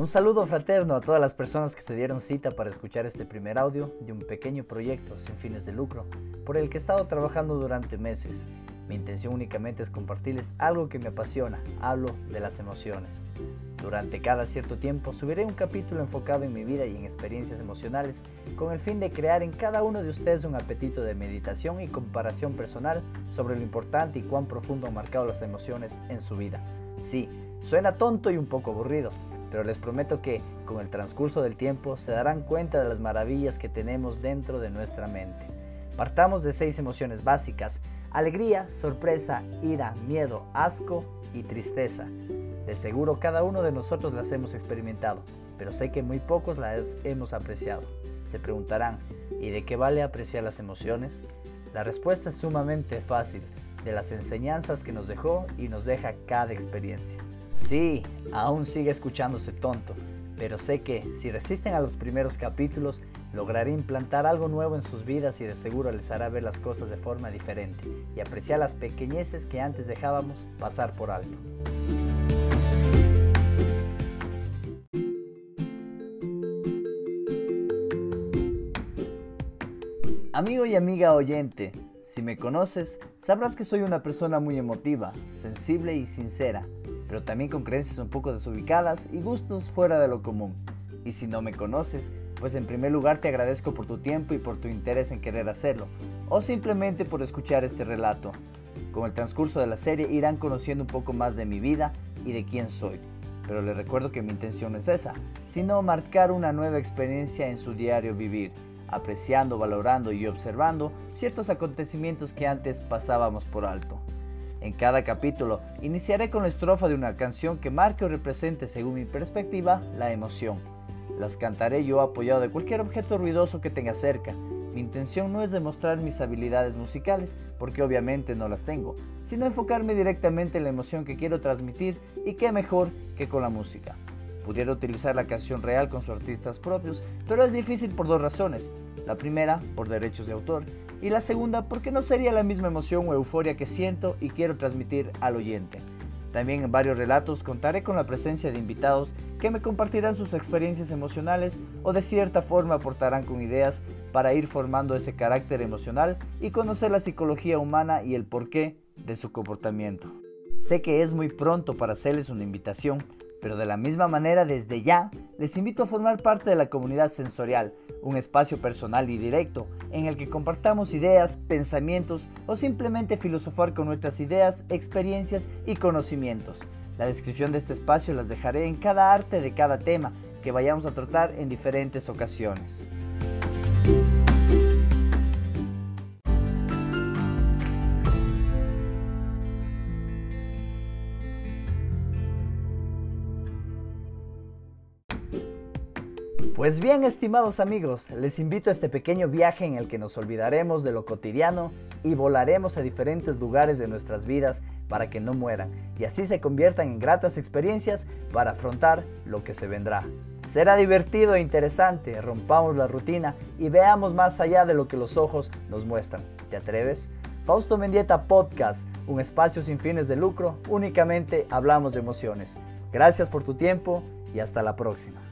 Un saludo fraterno a todas las personas que se dieron cita para escuchar este primer audio de un pequeño proyecto sin fines de lucro por el que he estado trabajando durante meses. Mi intención únicamente es compartirles algo que me apasiona, hablo de las emociones. Durante cada cierto tiempo subiré un capítulo enfocado en mi vida y en experiencias emocionales con el fin de crear en cada uno de ustedes un apetito de meditación y comparación personal sobre lo importante y cuán profundo han marcado las emociones en su vida. Sí, suena tonto y un poco aburrido, pero les prometo que con el transcurso del tiempo se darán cuenta de las maravillas que tenemos dentro de nuestra mente. Partamos de seis emociones básicas, alegría, sorpresa, ira, miedo, asco y tristeza. De seguro cada uno de nosotros las hemos experimentado, pero sé que muy pocos las hemos apreciado. Se preguntarán, ¿y de qué vale apreciar las emociones? La respuesta es sumamente fácil, de las enseñanzas que nos dejó y nos deja cada experiencia. Sí, aún sigue escuchándose tonto, pero sé que si resisten a los primeros capítulos, lograré implantar algo nuevo en sus vidas y de seguro les hará ver las cosas de forma diferente y apreciar las pequeñeces que antes dejábamos pasar por alto. Amigo y amiga oyente, si me conoces, sabrás que soy una persona muy emotiva, sensible y sincera pero también con creencias un poco desubicadas y gustos fuera de lo común. Y si no me conoces, pues en primer lugar te agradezco por tu tiempo y por tu interés en querer hacerlo, o simplemente por escuchar este relato. Con el transcurso de la serie irán conociendo un poco más de mi vida y de quién soy. Pero les recuerdo que mi intención no es esa, sino marcar una nueva experiencia en su diario vivir, apreciando, valorando y observando ciertos acontecimientos que antes pasábamos por alto. En cada capítulo iniciaré con la estrofa de una canción que marque o represente, según mi perspectiva, la emoción. Las cantaré yo apoyado de cualquier objeto ruidoso que tenga cerca. Mi intención no es demostrar mis habilidades musicales, porque obviamente no las tengo, sino enfocarme directamente en la emoción que quiero transmitir y qué mejor que con la música. Pudiera utilizar la canción real con sus artistas propios, pero es difícil por dos razones. La primera, por derechos de autor, y la segunda, porque no sería la misma emoción o euforia que siento y quiero transmitir al oyente. También en varios relatos contaré con la presencia de invitados que me compartirán sus experiencias emocionales o de cierta forma aportarán con ideas para ir formando ese carácter emocional y conocer la psicología humana y el porqué de su comportamiento. Sé que es muy pronto para hacerles una invitación, pero de la misma manera, desde ya, les invito a formar parte de la comunidad sensorial, un espacio personal y directo en el que compartamos ideas, pensamientos o simplemente filosofar con nuestras ideas, experiencias y conocimientos. La descripción de este espacio las dejaré en cada arte de cada tema que vayamos a tratar en diferentes ocasiones. Pues bien, estimados amigos, les invito a este pequeño viaje en el que nos olvidaremos de lo cotidiano y volaremos a diferentes lugares de nuestras vidas para que no mueran y así se conviertan en gratas experiencias para afrontar lo que se vendrá. Será divertido e interesante, rompamos la rutina y veamos más allá de lo que los ojos nos muestran. ¿Te atreves? Fausto Mendieta Podcast, un espacio sin fines de lucro, únicamente hablamos de emociones. Gracias por tu tiempo y hasta la próxima.